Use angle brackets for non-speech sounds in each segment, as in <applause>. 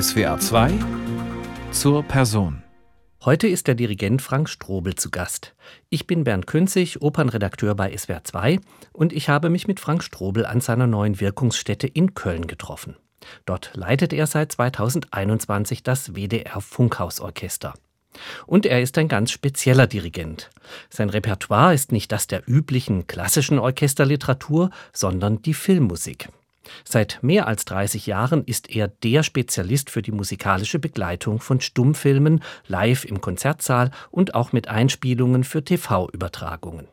SWA 2 zur Person. Heute ist der Dirigent Frank Strobel zu Gast. Ich bin Bernd Künzig, Opernredakteur bei SWR 2 und ich habe mich mit Frank Strobel an seiner neuen Wirkungsstätte in Köln getroffen. Dort leitet er seit 2021 das WDR Funkhausorchester. Und er ist ein ganz spezieller Dirigent. Sein Repertoire ist nicht das der üblichen klassischen Orchesterliteratur, sondern die Filmmusik. Seit mehr als 30 Jahren ist er der Spezialist für die musikalische Begleitung von Stummfilmen, live im Konzertsaal und auch mit Einspielungen für TV-Übertragungen.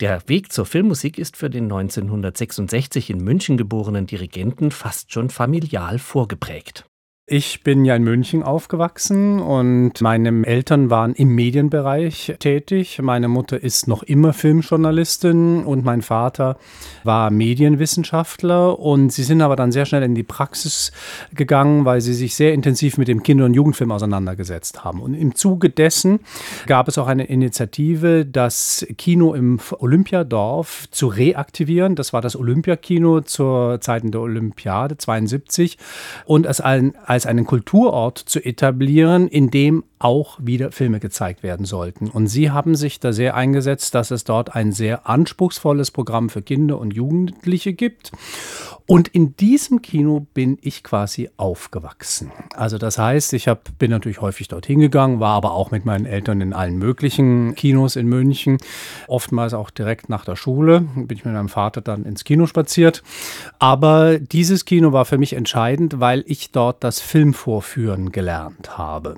Der Weg zur Filmmusik ist für den 1966 in München geborenen Dirigenten fast schon familial vorgeprägt. Ich bin ja in München aufgewachsen und meine Eltern waren im Medienbereich tätig. Meine Mutter ist noch immer Filmjournalistin und mein Vater war Medienwissenschaftler und sie sind aber dann sehr schnell in die Praxis gegangen, weil sie sich sehr intensiv mit dem Kinder- und Jugendfilm auseinandergesetzt haben. Und im Zuge dessen gab es auch eine Initiative, das Kino im Olympiadorf zu reaktivieren. Das war das Olympiakino zur Zeiten der Olympiade 72 und als ein als einen Kulturort zu etablieren, in dem auch wieder Filme gezeigt werden sollten. Und sie haben sich da sehr eingesetzt, dass es dort ein sehr anspruchsvolles Programm für Kinder und Jugendliche gibt. Und in diesem Kino bin ich quasi aufgewachsen. Also das heißt, ich hab, bin natürlich häufig dorthin gegangen, war aber auch mit meinen Eltern in allen möglichen Kinos in München. Oftmals auch direkt nach der Schule bin ich mit meinem Vater dann ins Kino spaziert. Aber dieses Kino war für mich entscheidend, weil ich dort das Filmvorführen gelernt habe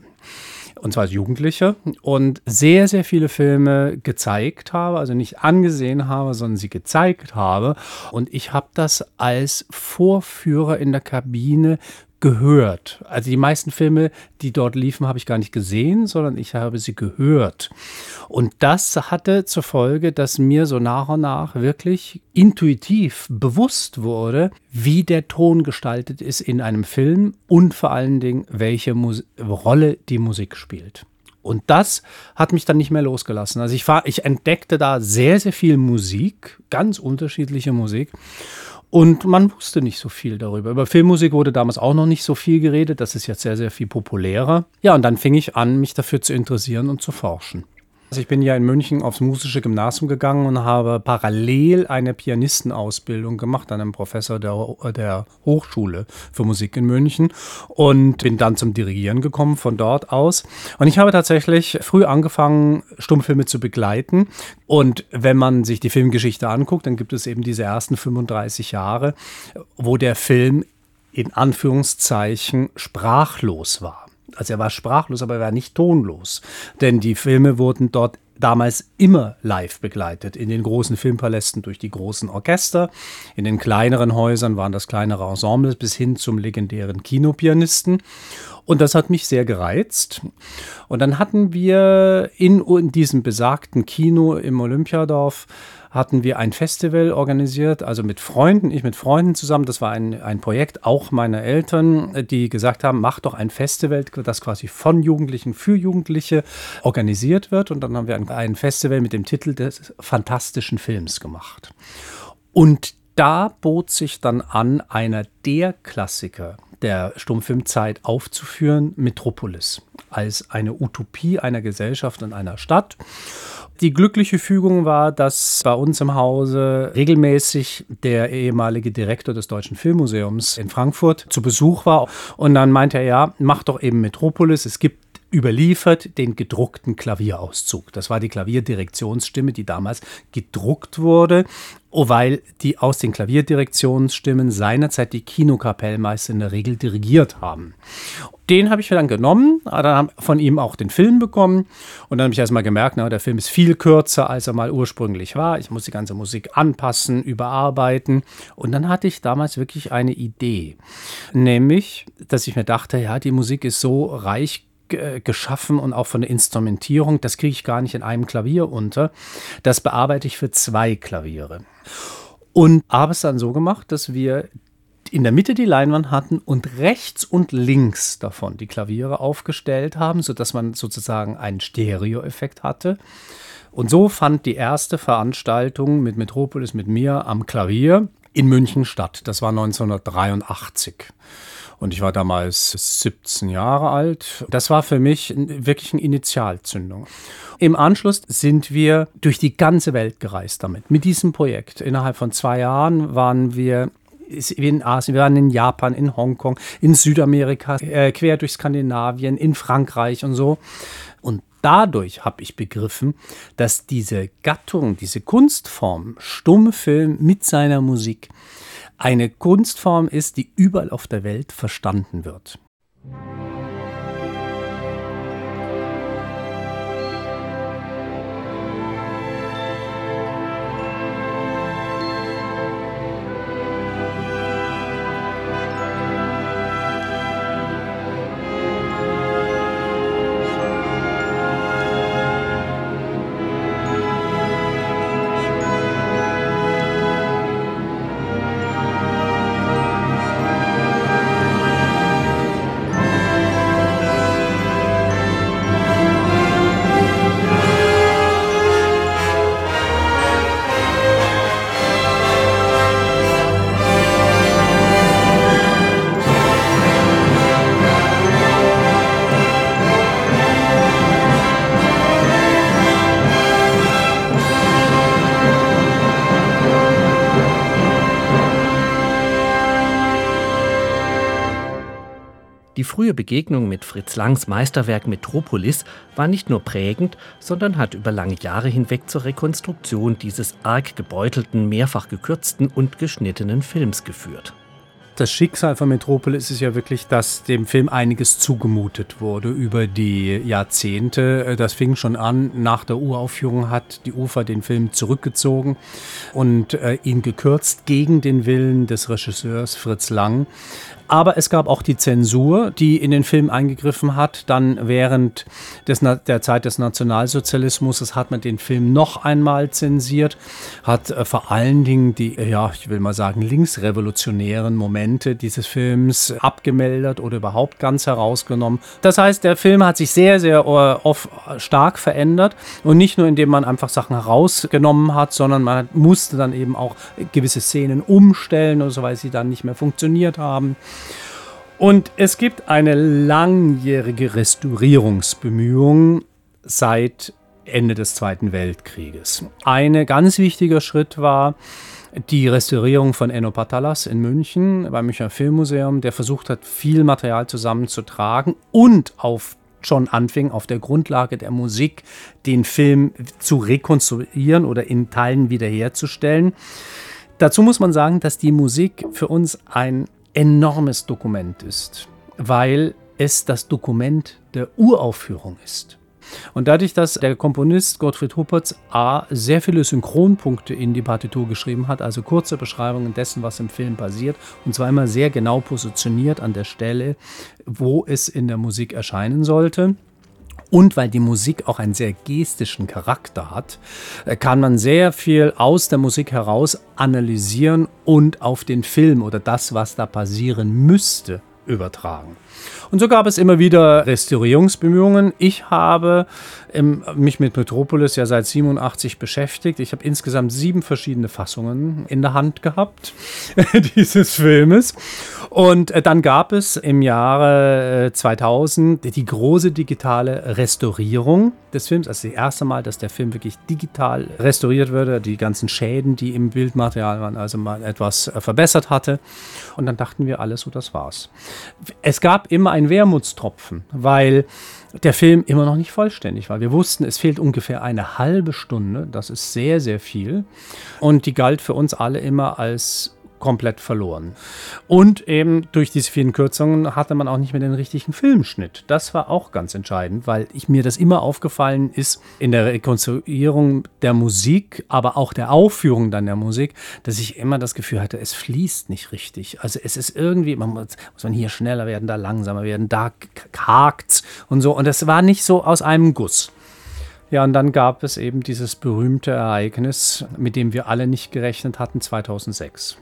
und zwar als Jugendliche, und sehr, sehr viele Filme gezeigt habe, also nicht angesehen habe, sondern sie gezeigt habe. Und ich habe das als Vorführer in der Kabine gehört. Also die meisten Filme, die dort liefen, habe ich gar nicht gesehen, sondern ich habe sie gehört. Und das hatte zur Folge, dass mir so nach und nach wirklich intuitiv bewusst wurde, wie der Ton gestaltet ist in einem Film und vor allen Dingen, welche Mus Rolle die Musik spielt. Und das hat mich dann nicht mehr losgelassen. Also ich, war, ich entdeckte da sehr, sehr viel Musik, ganz unterschiedliche Musik. Und man wusste nicht so viel darüber. Über Filmmusik wurde damals auch noch nicht so viel geredet. Das ist jetzt sehr, sehr viel populärer. Ja, und dann fing ich an, mich dafür zu interessieren und zu forschen. Also ich bin ja in München aufs musische Gymnasium gegangen und habe parallel eine Pianistenausbildung gemacht an einem Professor der, der Hochschule für Musik in München und bin dann zum Dirigieren gekommen von dort aus. Und ich habe tatsächlich früh angefangen, Stummfilme zu begleiten. Und wenn man sich die Filmgeschichte anguckt, dann gibt es eben diese ersten 35 Jahre, wo der Film in Anführungszeichen sprachlos war. Also er war sprachlos, aber er war nicht tonlos. Denn die Filme wurden dort damals immer live begleitet. In den großen Filmpalästen durch die großen Orchester, in den kleineren Häusern waren das kleinere Ensembles bis hin zum legendären Kinopianisten. Und das hat mich sehr gereizt. Und dann hatten wir in, in diesem besagten Kino im Olympiadorf hatten wir ein Festival organisiert, also mit Freunden, ich mit Freunden zusammen. Das war ein, ein Projekt auch meiner Eltern, die gesagt haben, mach doch ein Festival, das quasi von Jugendlichen für Jugendliche organisiert wird. Und dann haben wir ein, ein Festival mit dem Titel des fantastischen Films gemacht. Und da bot sich dann an, einer der Klassiker der Stummfilmzeit aufzuführen, Metropolis, als eine Utopie einer Gesellschaft und einer Stadt. Die glückliche Fügung war, dass bei uns im Hause regelmäßig der ehemalige Direktor des Deutschen Filmmuseums in Frankfurt zu Besuch war. Und dann meinte er, ja, mach doch eben Metropolis. Es gibt überliefert den gedruckten Klavierauszug. Das war die Klavierdirektionsstimme, die damals gedruckt wurde, oh, weil die aus den Klavierdirektionsstimmen seinerzeit die Kinokapellmeister in der Regel dirigiert haben. Den habe ich mir dann genommen, dann von ihm auch den Film bekommen und dann habe ich erstmal gemerkt, na, der Film ist viel kürzer, als er mal ursprünglich war. Ich muss die ganze Musik anpassen, überarbeiten und dann hatte ich damals wirklich eine Idee, nämlich, dass ich mir dachte, ja, die Musik ist so reich geschaffen und auch von der Instrumentierung. Das kriege ich gar nicht in einem Klavier unter. Das bearbeite ich für zwei Klaviere. Und habe es dann so gemacht, dass wir in der Mitte die Leinwand hatten und rechts und links davon die Klaviere aufgestellt haben, sodass man sozusagen einen Stereoeffekt hatte. Und so fand die erste Veranstaltung mit Metropolis mit mir am Klavier in München statt. Das war 1983. Und ich war damals 17 Jahre alt. Das war für mich wirklich eine Initialzündung. Im Anschluss sind wir durch die ganze Welt gereist damit, mit diesem Projekt. Innerhalb von zwei Jahren waren wir in Asien, wir waren in Japan, in Hongkong, in Südamerika, äh, quer durch Skandinavien, in Frankreich und so. Und dadurch habe ich begriffen, dass diese Gattung, diese Kunstform, Stummfilm mit seiner Musik, eine Kunstform ist, die überall auf der Welt verstanden wird. Frühe Begegnung mit Fritz Langs Meisterwerk Metropolis war nicht nur prägend, sondern hat über lange Jahre hinweg zur Rekonstruktion dieses arg gebeutelten, mehrfach gekürzten und geschnittenen Films geführt. Das Schicksal von Metropolis ist ja wirklich, dass dem Film einiges zugemutet wurde über die Jahrzehnte. Das fing schon an, nach der Uraufführung hat die UFA den Film zurückgezogen und äh, ihn gekürzt gegen den Willen des Regisseurs Fritz Lang. Aber es gab auch die Zensur, die in den Film eingegriffen hat. Dann während des, der Zeit des Nationalsozialismus hat man den Film noch einmal zensiert, hat äh, vor allen Dingen die, ja, ich will mal sagen, linksrevolutionären Momente dieses Films abgemeldet oder überhaupt ganz herausgenommen. Das heißt, der Film hat sich sehr, sehr äh, oft stark verändert und nicht nur indem man einfach Sachen herausgenommen hat, sondern man musste dann eben auch gewisse Szenen umstellen oder so, weil sie dann nicht mehr funktioniert haben. Und es gibt eine langjährige Restaurierungsbemühung seit Ende des Zweiten Weltkrieges. Ein ganz wichtiger Schritt war die Restaurierung von Enno Patalas in München beim Münchner Filmmuseum, der versucht hat, viel Material zusammenzutragen und auf schon anfing, auf der Grundlage der Musik den Film zu rekonstruieren oder in Teilen wiederherzustellen. Dazu muss man sagen, dass die Musik für uns ein enormes Dokument ist, weil es das Dokument der Uraufführung ist. Und dadurch, dass der Komponist Gottfried Huppertz A sehr viele Synchronpunkte in die Partitur geschrieben hat, also kurze Beschreibungen dessen, was im Film passiert, und zwar immer sehr genau positioniert an der Stelle, wo es in der Musik erscheinen sollte, und weil die Musik auch einen sehr gestischen Charakter hat, äh, kann man sehr viel aus der Musik heraus analysieren und auf den Film oder das, was da passieren müsste, übertragen. Und so gab es immer wieder Restaurierungsbemühungen. Ich habe ähm, mich mit Metropolis ja seit 87 beschäftigt. Ich habe insgesamt sieben verschiedene Fassungen in der Hand gehabt <laughs> dieses Filmes. Und äh, dann gab es im Jahre 2000 äh, die große digitale Restaurierung des Films. Also das erste Mal, dass der Film wirklich digital restauriert wurde. Die ganzen Schäden, die im Bildmaterial waren, also mal etwas äh, verbessert hatte. Und dann dachten wir alles so, das war's. Es gab immer ein Wermutstropfen, weil der Film immer noch nicht vollständig war. Wir wussten, es fehlt ungefähr eine halbe Stunde. Das ist sehr, sehr viel. Und die galt für uns alle immer als komplett verloren. Und eben durch diese vielen Kürzungen hatte man auch nicht mehr den richtigen Filmschnitt. Das war auch ganz entscheidend, weil ich mir das immer aufgefallen ist in der Rekonstruierung der Musik, aber auch der Aufführung dann der Musik, dass ich immer das Gefühl hatte, es fließt nicht richtig. Also es ist irgendwie, man muss, muss man hier schneller werden, da langsamer werden, da hakt's und so. Und es war nicht so aus einem Guss. Ja, und dann gab es eben dieses berühmte Ereignis, mit dem wir alle nicht gerechnet hatten, 2006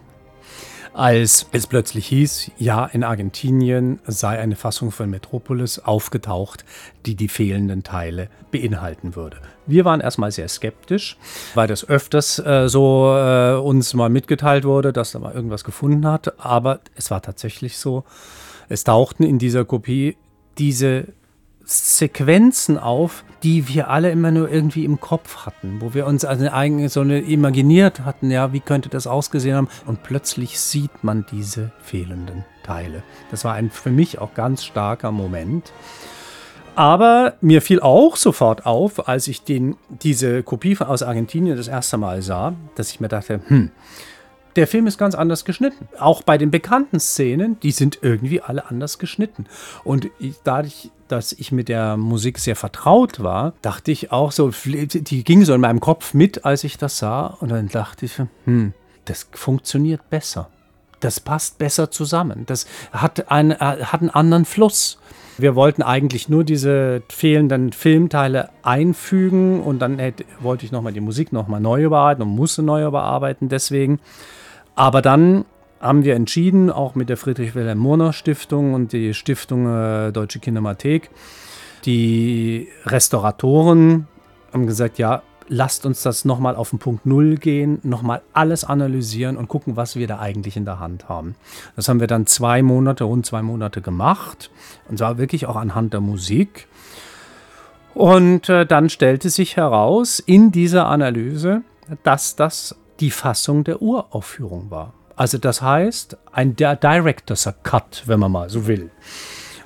als es plötzlich hieß, ja, in Argentinien sei eine Fassung von Metropolis aufgetaucht, die die fehlenden Teile beinhalten würde. Wir waren erstmal sehr skeptisch, weil das öfters äh, so äh, uns mal mitgeteilt wurde, dass da mal irgendwas gefunden hat. Aber es war tatsächlich so, es tauchten in dieser Kopie diese Sequenzen auf, die wir alle immer nur irgendwie im Kopf hatten, wo wir uns also eigentlich so eine imaginiert hatten, ja, wie könnte das ausgesehen haben und plötzlich sieht man diese fehlenden Teile. Das war ein für mich auch ganz starker Moment. Aber mir fiel auch sofort auf, als ich den, diese Kopie aus Argentinien das erste Mal sah, dass ich mir dachte, hm, der Film ist ganz anders geschnitten. Auch bei den bekannten Szenen, die sind irgendwie alle anders geschnitten. Und ich, dadurch, dass ich mit der Musik sehr vertraut war, dachte ich auch so, die ging so in meinem Kopf mit, als ich das sah. Und dann dachte ich, hm, das funktioniert besser. Das passt besser zusammen. Das hat, ein, äh, hat einen anderen Fluss. Wir wollten eigentlich nur diese fehlenden Filmteile einfügen und dann hätte, wollte ich nochmal die Musik nochmal neu überarbeiten und musste neu überarbeiten deswegen. Aber dann haben wir entschieden, auch mit der Friedrich-Wilhelm-Murner-Stiftung und die Stiftung äh, Deutsche Kinemathek, die Restauratoren haben gesagt, ja, lasst uns das nochmal auf den Punkt Null gehen, nochmal alles analysieren und gucken, was wir da eigentlich in der Hand haben. Das haben wir dann zwei Monate, rund zwei Monate gemacht und zwar wirklich auch anhand der Musik. Und äh, dann stellte sich heraus in dieser Analyse, dass das die Fassung der Uraufführung war. Also das heißt, ein Director's Cut, wenn man mal so will.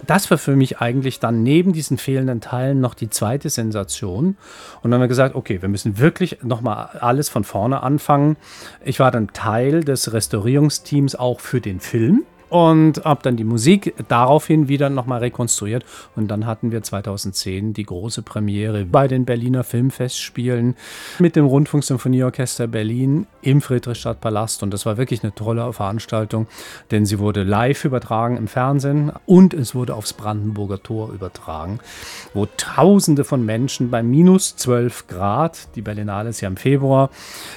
Das war für mich eigentlich dann neben diesen fehlenden Teilen noch die zweite Sensation. Und dann haben wir gesagt, okay, wir müssen wirklich nochmal alles von vorne anfangen. Ich war dann Teil des Restaurierungsteams auch für den Film und habe dann die Musik daraufhin wieder nochmal rekonstruiert. Und dann hatten wir 2010 die große Premiere bei den Berliner Filmfestspielen mit dem Rundfunksymphonieorchester Berlin im Friedrichstadtpalast. Und das war wirklich eine tolle Veranstaltung, denn sie wurde live übertragen im Fernsehen und es wurde aufs Brandenburger Tor übertragen, wo Tausende von Menschen bei minus 12 Grad, die Berlinale ist ja im Februar,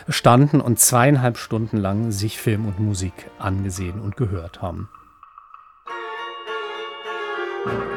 standen und zweieinhalb Stunden lang sich Film und Musik angesehen und gehört haben. thank you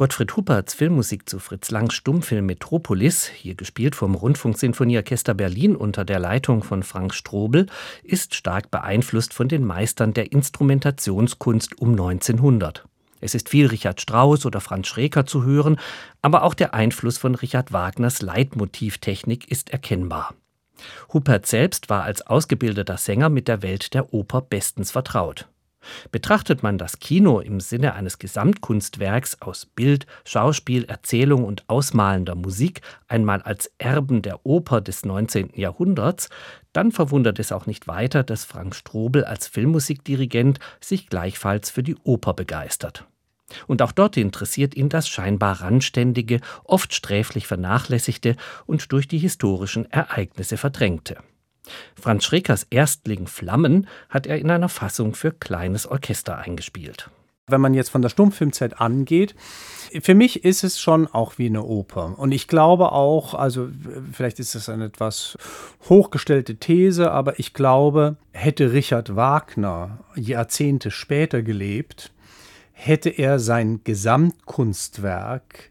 Gottfried Hupperts Filmmusik zu Fritz Langs Stummfilm Metropolis, hier gespielt vom Rundfunksinfonieorchester Berlin unter der Leitung von Frank Strobel, ist stark beeinflusst von den Meistern der Instrumentationskunst um 1900. Es ist viel Richard Strauss oder Franz Schreker zu hören, aber auch der Einfluss von Richard Wagners Leitmotivtechnik ist erkennbar. Huppert selbst war als ausgebildeter Sänger mit der Welt der Oper bestens vertraut. Betrachtet man das Kino im Sinne eines Gesamtkunstwerks aus Bild, Schauspiel, Erzählung und ausmalender Musik einmal als Erben der Oper des 19. Jahrhunderts, dann verwundert es auch nicht weiter, dass Frank Strobel als Filmmusikdirigent sich gleichfalls für die Oper begeistert. Und auch dort interessiert ihn das scheinbar randständige, oft sträflich vernachlässigte und durch die historischen Ereignisse verdrängte. Franz Schrekers Erstling Flammen hat er in einer Fassung für kleines Orchester eingespielt. Wenn man jetzt von der Stummfilmzeit angeht, für mich ist es schon auch wie eine Oper. Und ich glaube auch, also vielleicht ist das eine etwas hochgestellte These, aber ich glaube, hätte Richard Wagner Jahrzehnte später gelebt, hätte er sein Gesamtkunstwerk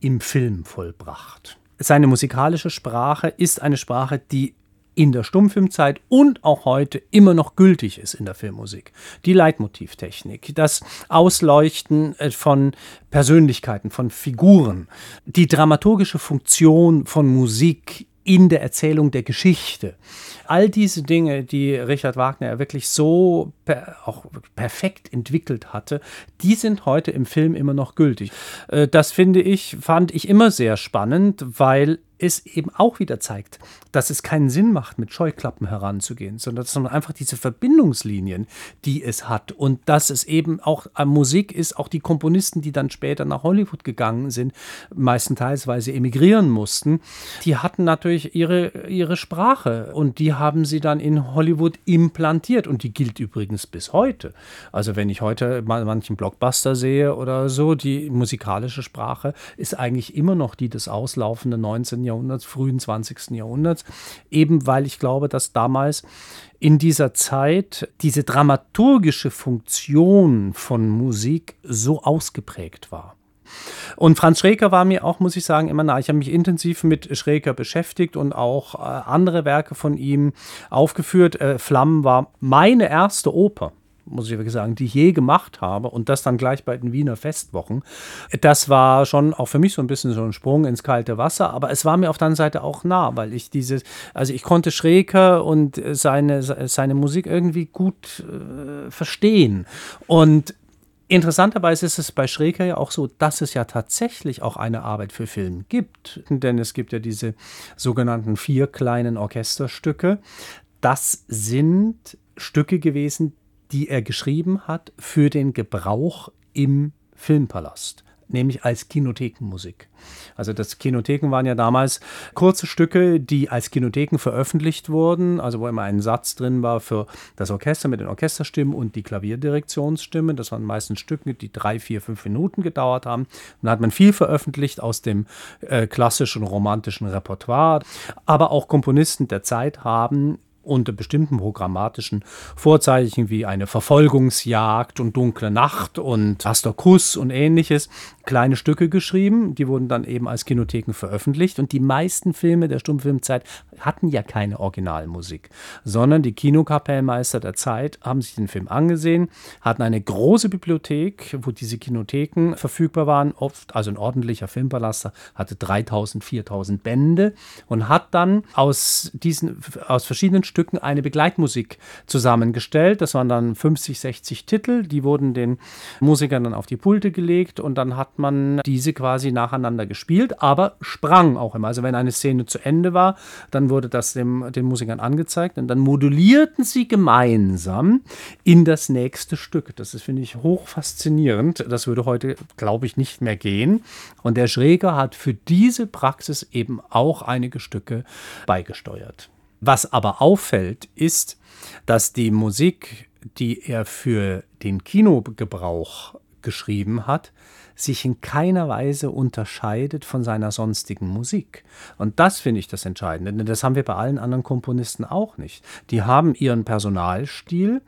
im Film vollbracht. Seine musikalische Sprache ist eine Sprache, die in der Stummfilmzeit und auch heute immer noch gültig ist in der Filmmusik. Die Leitmotivtechnik, das Ausleuchten äh, von Persönlichkeiten, von Figuren, die dramaturgische Funktion von Musik in der Erzählung der Geschichte. All diese Dinge, die Richard Wagner wirklich so per, auch perfekt entwickelt hatte, die sind heute im Film immer noch gültig. Äh, das finde ich, fand ich immer sehr spannend, weil es eben auch wieder zeigt, dass es keinen Sinn macht, mit Scheuklappen heranzugehen, sondern dass man einfach diese Verbindungslinien, die es hat. Und dass es eben auch an Musik ist, auch die Komponisten, die dann später nach Hollywood gegangen sind, meistenteils, weil sie emigrieren mussten, die hatten natürlich ihre, ihre Sprache. Und die haben sie dann in Hollywood implantiert. Und die gilt übrigens bis heute. Also wenn ich heute mal manchen Blockbuster sehe oder so, die musikalische Sprache ist eigentlich immer noch die des auslaufenden 19. Jahrhunderts, frühen 20. Jahrhunderts, eben weil ich glaube, dass damals in dieser Zeit diese dramaturgische Funktion von Musik so ausgeprägt war. Und Franz Schreker war mir auch, muss ich sagen, immer nah. Ich habe mich intensiv mit Schreker beschäftigt und auch äh, andere Werke von ihm aufgeführt. Äh, Flammen war meine erste Oper muss ich wirklich sagen, die ich je gemacht habe und das dann gleich bei den Wiener Festwochen. Das war schon auch für mich so ein bisschen so ein Sprung ins kalte Wasser, aber es war mir auf der anderen Seite auch nah, weil ich dieses, also ich konnte Schreker und seine, seine Musik irgendwie gut äh, verstehen und Interessanterweise ist es bei Schreker ja auch so, dass es ja tatsächlich auch eine Arbeit für Film gibt. Denn es gibt ja diese sogenannten vier kleinen Orchesterstücke. Das sind Stücke gewesen, die er geschrieben hat für den Gebrauch im Filmpalast nämlich als Kinothekenmusik. Also das Kinotheken waren ja damals kurze Stücke, die als Kinotheken veröffentlicht wurden, also wo immer ein Satz drin war für das Orchester mit den Orchesterstimmen und die Klavierdirektionsstimmen. Das waren meistens Stücke, die drei, vier, fünf Minuten gedauert haben. Und da hat man viel veröffentlicht aus dem äh, klassischen romantischen Repertoire. Aber auch Komponisten der Zeit haben unter bestimmten programmatischen Vorzeichen wie eine Verfolgungsjagd und dunkle Nacht und Pastor Kuss und ähnliches kleine Stücke geschrieben. Die wurden dann eben als Kinotheken veröffentlicht. Und die meisten Filme der Stummfilmzeit hatten ja keine Originalmusik, sondern die Kinokapellmeister der Zeit haben sich den Film angesehen, hatten eine große Bibliothek, wo diese Kinotheken verfügbar waren. Oft, also ein ordentlicher Filmpalast hatte 3000, 4000 Bände und hat dann aus diesen, aus verschiedenen Stücken Stücken eine Begleitmusik zusammengestellt. Das waren dann 50, 60 Titel, die wurden den Musikern dann auf die Pulte gelegt und dann hat man diese quasi nacheinander gespielt, aber sprang auch immer. Also wenn eine Szene zu Ende war, dann wurde das dem, den Musikern angezeigt und dann modulierten sie gemeinsam in das nächste Stück. Das ist, finde ich, hoch faszinierend. Das würde heute, glaube ich, nicht mehr gehen. Und der Schräger hat für diese Praxis eben auch einige Stücke beigesteuert. Was aber auffällt, ist, dass die Musik, die er für den Kinogebrauch geschrieben hat, sich in keiner Weise unterscheidet von seiner sonstigen Musik. Und das finde ich das Entscheidende, denn das haben wir bei allen anderen Komponisten auch nicht. Die haben ihren Personalstil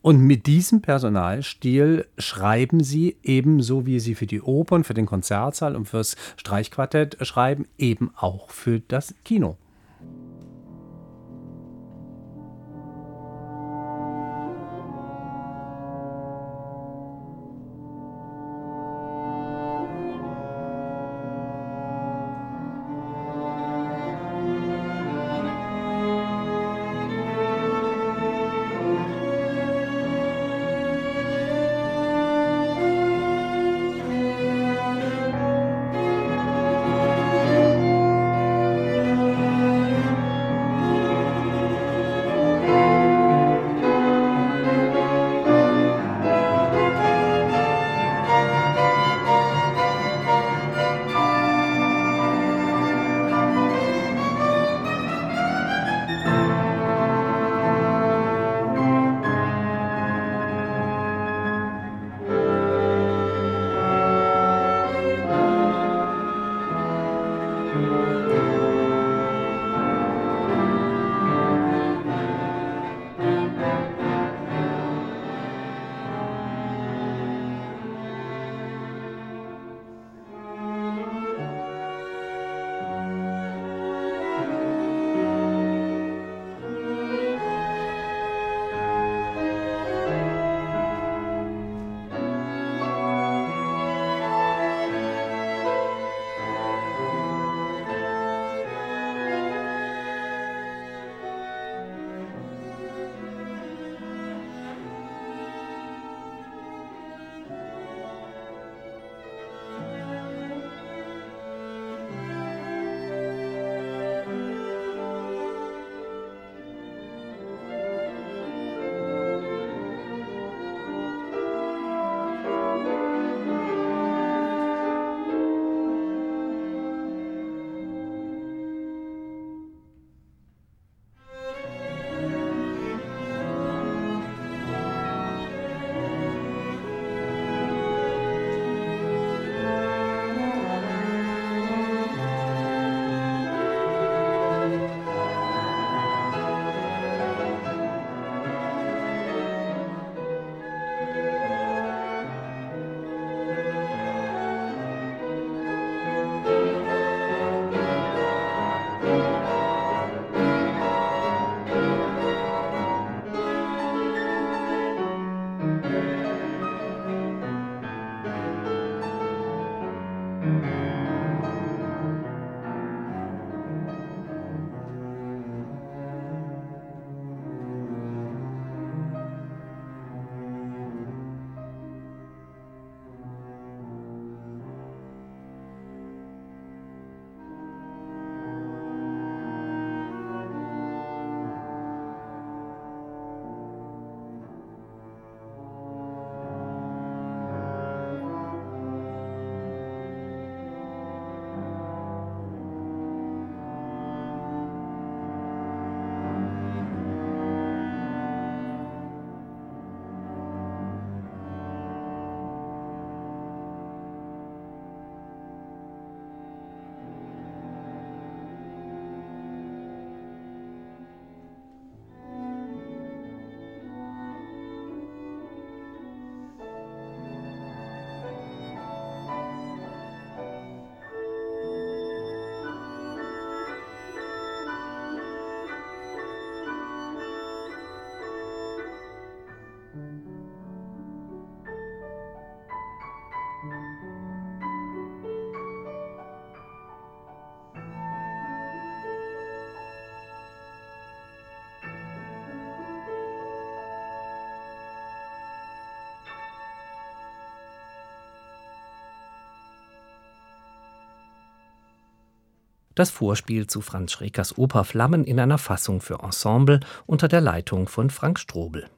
und mit diesem Personalstil schreiben sie ebenso, wie sie für die Opern, für den Konzertsaal und fürs Streichquartett schreiben, eben auch für das Kino. Das Vorspiel zu Franz Schrekers Oper Flammen in einer Fassung für Ensemble unter der Leitung von Frank Strobel.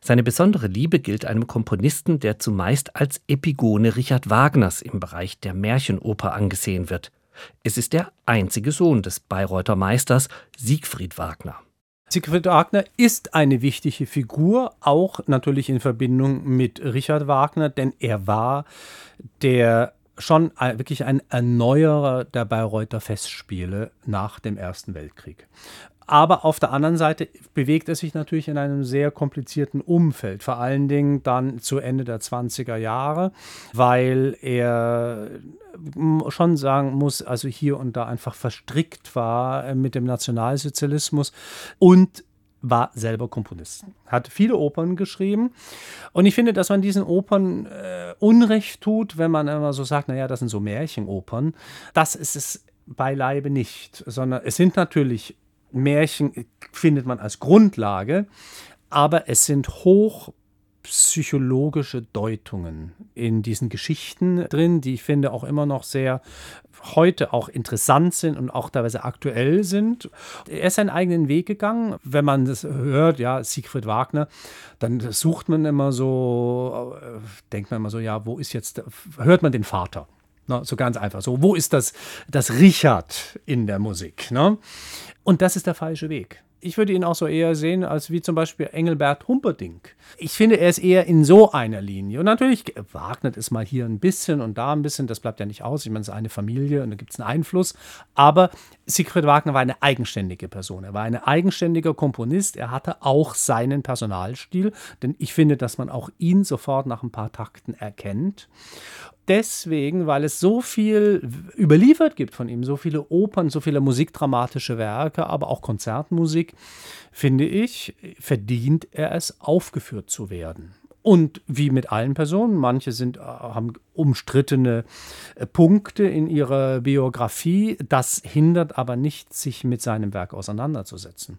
Seine besondere Liebe gilt einem Komponisten, der zumeist als Epigone Richard Wagners im Bereich der Märchenoper angesehen wird. Es ist der einzige Sohn des Bayreuther Meisters Siegfried Wagner. Siegfried Wagner ist eine wichtige Figur, auch natürlich in Verbindung mit Richard Wagner, denn er war der schon wirklich ein Erneuerer der Bayreuther Festspiele nach dem Ersten Weltkrieg. Aber auf der anderen Seite bewegt er sich natürlich in einem sehr komplizierten Umfeld, vor allen Dingen dann zu Ende der 20er Jahre, weil er schon sagen muss, also hier und da einfach verstrickt war mit dem Nationalsozialismus und war selber Komponist, hat viele Opern geschrieben. Und ich finde, dass man diesen Opern äh, Unrecht tut, wenn man immer so sagt, naja, das sind so Märchenopern. Das ist es beileibe nicht, sondern es sind natürlich Märchen, findet man als Grundlage, aber es sind hoch psychologische Deutungen in diesen Geschichten drin, die ich finde auch immer noch sehr heute auch interessant sind und auch teilweise aktuell sind. Er ist seinen eigenen Weg gegangen. Wenn man das hört, ja, Siegfried Wagner, dann sucht man immer so, äh, denkt man immer so, ja, wo ist jetzt, hört man den Vater? Ne, so ganz einfach. So, wo ist das, das Richard in der Musik? Ne? Und das ist der falsche Weg ich würde ihn auch so eher sehen als wie zum Beispiel Engelbert Humperdinck. Ich finde, er ist eher in so einer Linie. Und natürlich Wagner ist mal hier ein bisschen und da ein bisschen, das bleibt ja nicht aus. Ich meine, es ist eine Familie und da gibt es einen Einfluss. Aber Siegfried Wagner war eine eigenständige Person. Er war ein eigenständiger Komponist. Er hatte auch seinen Personalstil, denn ich finde, dass man auch ihn sofort nach ein paar Takten erkennt deswegen, weil es so viel überliefert gibt von ihm, so viele Opern, so viele musikdramatische Werke, aber auch Konzertmusik, finde ich, verdient er es, aufgeführt zu werden. Und wie mit allen Personen, manche sind, äh, haben umstrittene äh, Punkte in ihrer Biografie, das hindert aber nicht, sich mit seinem Werk auseinanderzusetzen.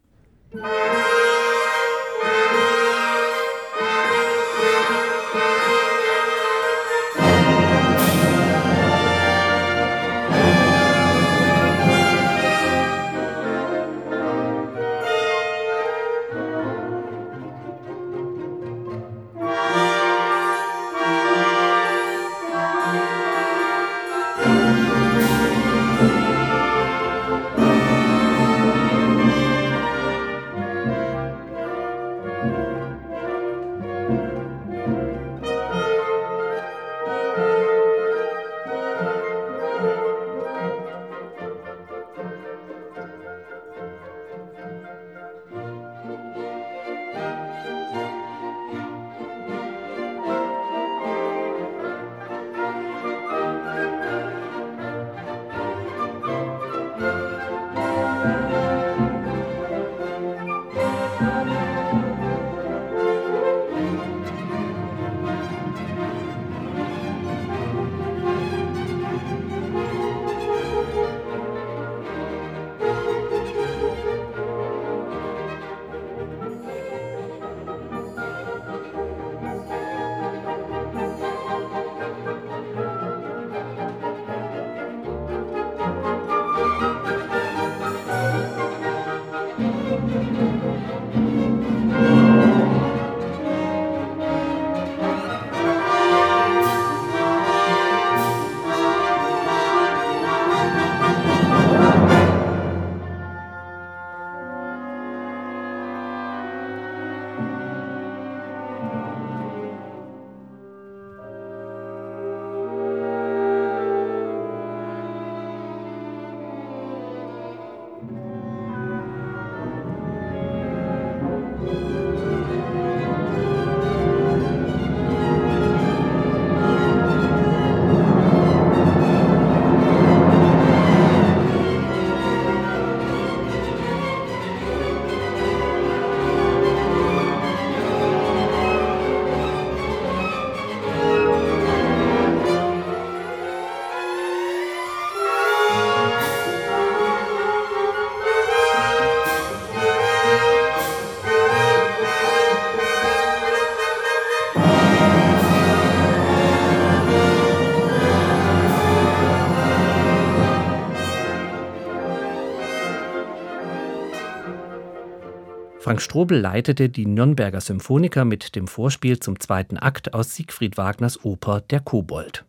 Frank Strobel leitete die Nürnberger Symphoniker mit dem Vorspiel zum zweiten Akt aus Siegfried Wagners Oper Der Kobold.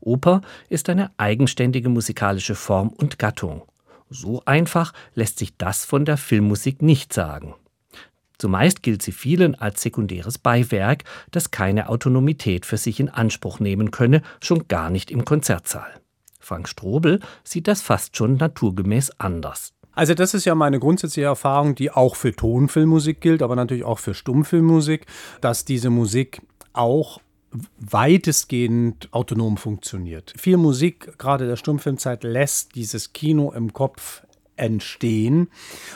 Oper ist eine eigenständige musikalische Form und Gattung. So einfach lässt sich das von der Filmmusik nicht sagen. Zumeist gilt sie vielen als sekundäres Beiwerk, das keine Autonomität für sich in Anspruch nehmen könne, schon gar nicht im Konzertsaal. Frank Strobel sieht das fast schon naturgemäß anders. Also das ist ja meine grundsätzliche Erfahrung, die auch für Tonfilmmusik gilt, aber natürlich auch für Stummfilmmusik, dass diese Musik auch weitestgehend autonom funktioniert. Viel Musik, gerade der Stummfilmzeit, lässt dieses Kino im Kopf entstehen.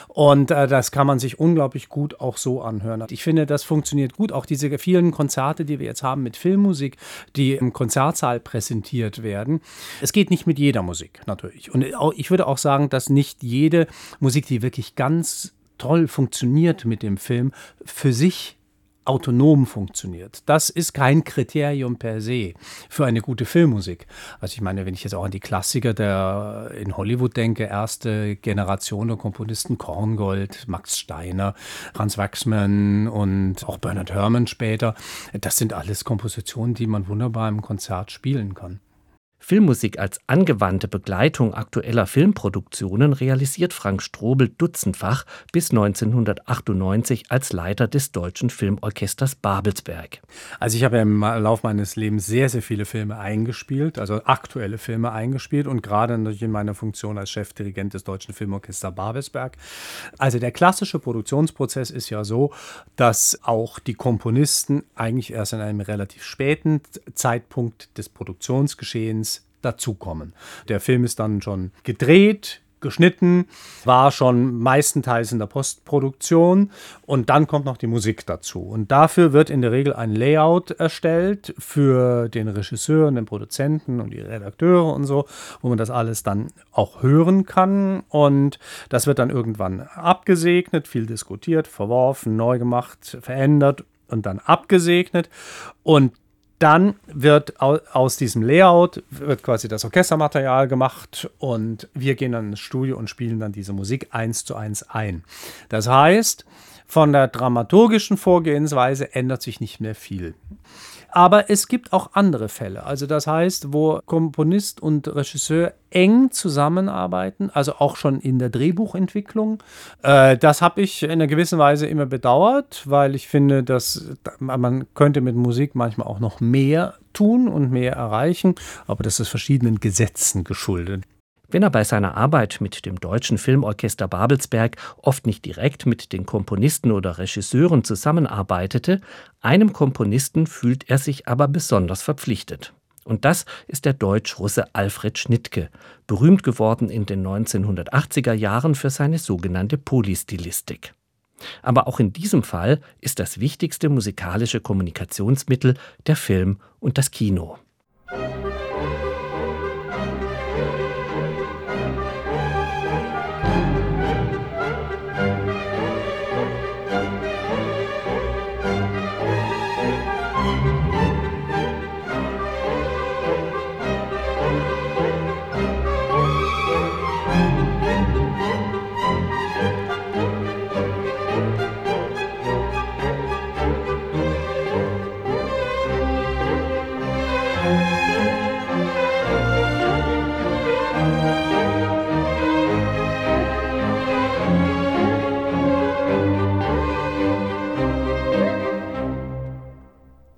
Und äh, das kann man sich unglaublich gut auch so anhören. Ich finde, das funktioniert gut. Auch diese vielen Konzerte, die wir jetzt haben mit Filmmusik, die im Konzertsaal präsentiert werden. Es geht nicht mit jeder Musik natürlich. Und ich würde auch sagen, dass nicht jede Musik, die wirklich ganz toll funktioniert mit dem Film, für sich autonom funktioniert. Das ist kein Kriterium per se für eine gute Filmmusik. Also ich meine, wenn ich jetzt auch an die Klassiker der in Hollywood denke, erste Generation der Komponisten Korngold, Max Steiner, Franz Waxman und auch Bernard Herrmann später, das sind alles Kompositionen, die man wunderbar im Konzert spielen kann. Filmmusik als angewandte Begleitung aktueller Filmproduktionen realisiert Frank Strobel dutzendfach bis 1998 als Leiter des Deutschen Filmorchesters Babelsberg. Also ich habe im Laufe meines Lebens sehr, sehr viele Filme eingespielt, also aktuelle Filme eingespielt und gerade natürlich in meiner Funktion als Chefdirigent des Deutschen Filmorchesters Babelsberg. Also der klassische Produktionsprozess ist ja so, dass auch die Komponisten eigentlich erst in einem relativ späten Zeitpunkt des Produktionsgeschehens dazukommen. Der Film ist dann schon gedreht, geschnitten, war schon meistenteils in der Postproduktion und dann kommt noch die Musik dazu. Und dafür wird in der Regel ein Layout erstellt für den Regisseur und den Produzenten und die Redakteure und so, wo man das alles dann auch hören kann. Und das wird dann irgendwann abgesegnet, viel diskutiert, verworfen, neu gemacht, verändert und dann abgesegnet. Und dann wird aus diesem Layout wird quasi das Orchestermaterial gemacht und wir gehen dann ins Studio und spielen dann diese Musik eins zu eins ein. Das heißt, von der dramaturgischen Vorgehensweise ändert sich nicht mehr viel. Aber es gibt auch andere Fälle. Also das heißt, wo Komponist und Regisseur eng zusammenarbeiten, also auch schon in der Drehbuchentwicklung. Äh, das habe ich in einer gewissen Weise immer bedauert, weil ich finde, dass man könnte mit Musik manchmal auch noch mehr tun und mehr erreichen, aber das ist verschiedenen Gesetzen geschuldet. Wenn er bei seiner Arbeit mit dem Deutschen Filmorchester Babelsberg oft nicht direkt mit den Komponisten oder Regisseuren zusammenarbeitete, einem Komponisten fühlt er sich aber besonders verpflichtet. Und das ist der Deutsch-Russe Alfred Schnittke, berühmt geworden in den 1980er Jahren für seine sogenannte Polystilistik. Aber auch in diesem Fall ist das wichtigste musikalische Kommunikationsmittel der Film und das Kino.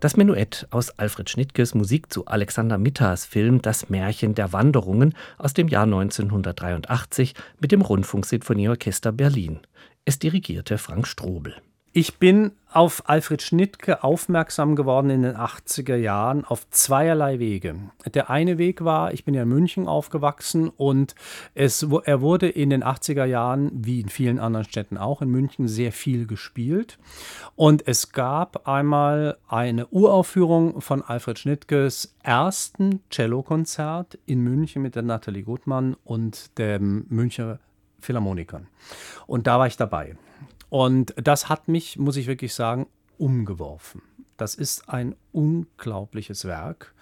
Das Menuett aus Alfred Schnittkes Musik zu Alexander Mittas Film Das Märchen der Wanderungen aus dem Jahr 1983 mit dem Rundfunksinfonieorchester Berlin. Es dirigierte Frank Strobel. Ich bin auf Alfred Schnittke aufmerksam geworden in den 80er Jahren auf zweierlei Wege. Der eine Weg war, ich bin ja in München aufgewachsen und es, er wurde in den 80er Jahren, wie in vielen anderen Städten auch, in München sehr viel gespielt. Und es gab einmal eine Uraufführung von Alfred Schnittkes ersten Cellokonzert in München mit der Nathalie Gutmann und dem Münchner Philharmonikern. Und da war ich dabei. Und das hat mich, muss ich wirklich sagen, umgeworfen. Das ist ein unglaubliches Werk.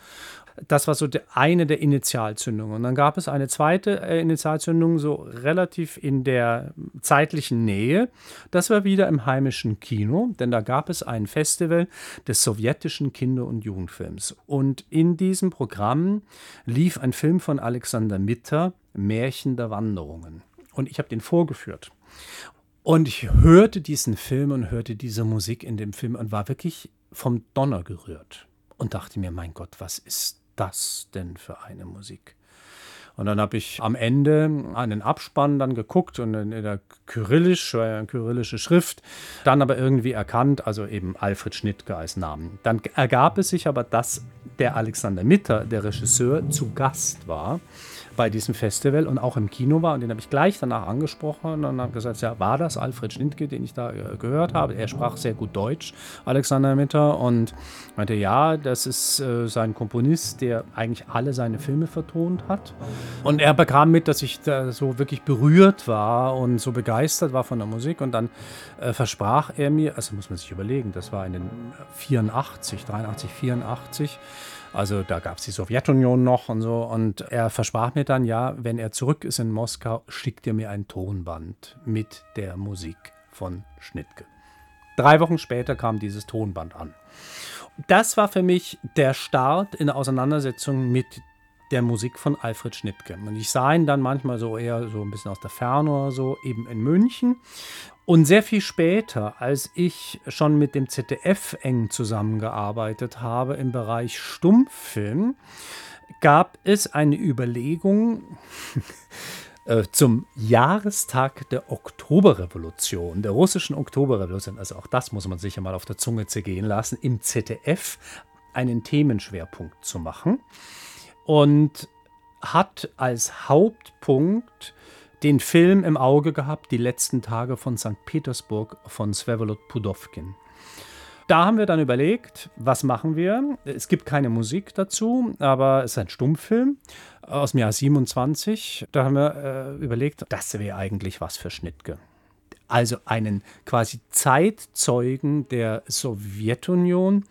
Das war so eine der Initialzündungen. Und dann gab es eine zweite äh, Initialzündung, so relativ in der zeitlichen Nähe. Das war wieder im heimischen Kino, denn da gab es ein Festival des sowjetischen Kinder- und Jugendfilms. Und in diesem Programm lief ein Film von Alexander Mitter, Märchen der Wanderungen. Und ich habe den vorgeführt. Und ich hörte diesen Film und hörte diese Musik in dem Film und war wirklich vom Donner gerührt und dachte mir, mein Gott, was ist das denn für eine Musik? Und dann habe ich am Ende einen Abspann dann geguckt und in der Kyrillisch, eine kyrillische Schrift, dann aber irgendwie erkannt, also eben Alfred Schnittke als Namen. Dann ergab es sich aber, dass der Alexander Mitter, der Regisseur, zu Gast war bei diesem Festival und auch im Kino war. Und den habe ich gleich danach angesprochen und habe gesagt, ja, war das Alfred Schlindke, den ich da äh, gehört habe? Er sprach sehr gut Deutsch, Alexander Mitter, und meinte, ja, das ist äh, sein Komponist, der eigentlich alle seine Filme vertont hat. Und er bekam mit, dass ich da so wirklich berührt war und so begeistert war von der Musik. Und dann äh, versprach er mir, also muss man sich überlegen, das war in den 84, 83, 84, also da gab es die Sowjetunion noch und so. Und er versprach mir dann, ja, wenn er zurück ist in Moskau, schickt er mir ein Tonband mit der Musik von Schnittke. Drei Wochen später kam dieses Tonband an. Das war für mich der Start in der Auseinandersetzung mit der Musik von Alfred Schnittke. Und ich sah ihn dann manchmal so eher so ein bisschen aus der Ferne oder so, eben in München. Und sehr viel später, als ich schon mit dem ZDF eng zusammengearbeitet habe im Bereich Stummfilm, gab es eine Überlegung <laughs> äh, zum Jahrestag der Oktoberrevolution, der russischen Oktoberrevolution, also auch das muss man sich ja mal auf der Zunge zergehen lassen, im ZDF einen Themenschwerpunkt zu machen. Und hat als Hauptpunkt den Film im Auge gehabt, Die letzten Tage von St. Petersburg von Svevolod Pudovkin. Da haben wir dann überlegt, was machen wir? Es gibt keine Musik dazu, aber es ist ein Stummfilm aus dem Jahr 27. Da haben wir äh, überlegt, das wäre eigentlich was für Schnittke. Also einen quasi Zeitzeugen der Sowjetunion,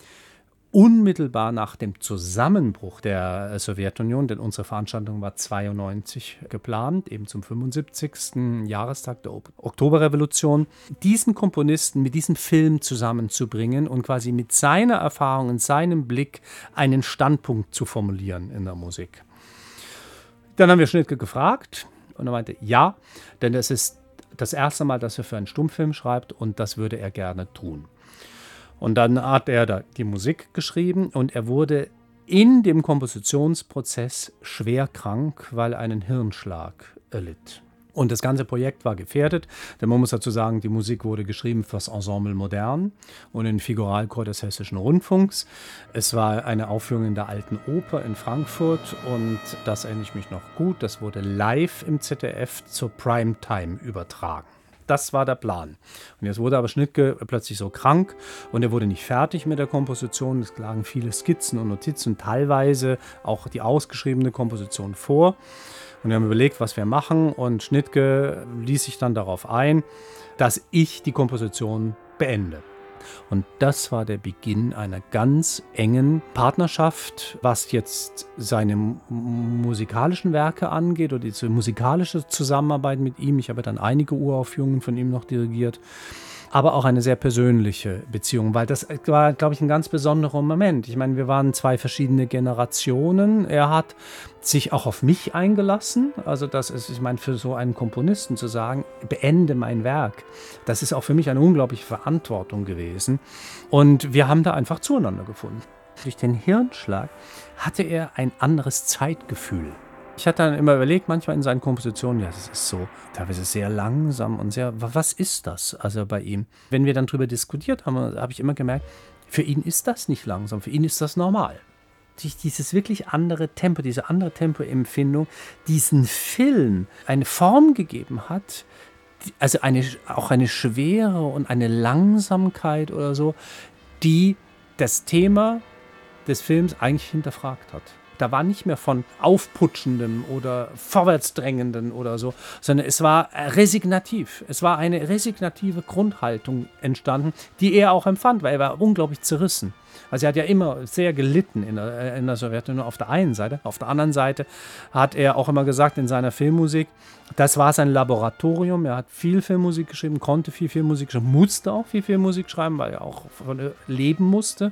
unmittelbar nach dem Zusammenbruch der Sowjetunion, denn unsere Veranstaltung war 92 geplant, eben zum 75. Jahrestag der Oktoberrevolution, diesen Komponisten mit diesem Film zusammenzubringen und quasi mit seiner Erfahrung und seinem Blick einen Standpunkt zu formulieren in der Musik. Dann haben wir Schnittke gefragt und er meinte, ja, denn es ist das erste Mal, dass er für einen Stummfilm schreibt und das würde er gerne tun. Und dann hat er da die Musik geschrieben und er wurde in dem Kompositionsprozess schwer krank, weil er einen Hirnschlag erlitt. Und das ganze Projekt war gefährdet, denn man muss dazu sagen, die Musik wurde geschrieben fürs Ensemble Modern und den Figuralchor des Hessischen Rundfunks. Es war eine Aufführung in der Alten Oper in Frankfurt und das erinnere ich mich noch gut. Das wurde live im ZDF zur Primetime übertragen. Das war der Plan. Und jetzt wurde aber Schnittke plötzlich so krank und er wurde nicht fertig mit der Komposition. Es lagen viele Skizzen und Notizen, teilweise auch die ausgeschriebene Komposition vor. Und wir haben überlegt, was wir machen. Und Schnittke ließ sich dann darauf ein, dass ich die Komposition beende. Und das war der Beginn einer ganz engen Partnerschaft, was jetzt seine musikalischen Werke angeht oder diese musikalische Zusammenarbeit mit ihm. Ich habe dann einige Uraufführungen von ihm noch dirigiert aber auch eine sehr persönliche Beziehung, weil das war, glaube ich, ein ganz besonderer Moment. Ich meine, wir waren zwei verschiedene Generationen. Er hat sich auch auf mich eingelassen. Also das ist, ich meine, für so einen Komponisten zu sagen, beende mein Werk, das ist auch für mich eine unglaubliche Verantwortung gewesen. Und wir haben da einfach zueinander gefunden. Durch den Hirnschlag hatte er ein anderes Zeitgefühl. Ich hatte dann immer überlegt, manchmal in seinen Kompositionen, ja, das ist so teilweise sehr langsam und sehr, was ist das also bei ihm? Wenn wir dann darüber diskutiert haben, habe ich immer gemerkt, für ihn ist das nicht langsam, für ihn ist das normal. Dieses wirklich andere Tempo, diese andere Tempoempfindung, diesen Film eine Form gegeben hat, also eine, auch eine Schwere und eine Langsamkeit oder so, die das Thema des Films eigentlich hinterfragt hat. Da war nicht mehr von aufputschendem oder vorwärtsdrängenden oder so, sondern es war resignativ. Es war eine resignative Grundhaltung entstanden, die er auch empfand, weil er war unglaublich zerrissen. Also er hat ja immer sehr gelitten in der, in der Sowjetunion auf der einen Seite. Auf der anderen Seite hat er auch immer gesagt in seiner Filmmusik, das war sein Laboratorium. Er hat viel Filmmusik geschrieben, konnte viel Filmmusik schreiben, musste auch viel Filmmusik schreiben, weil er auch von leben musste.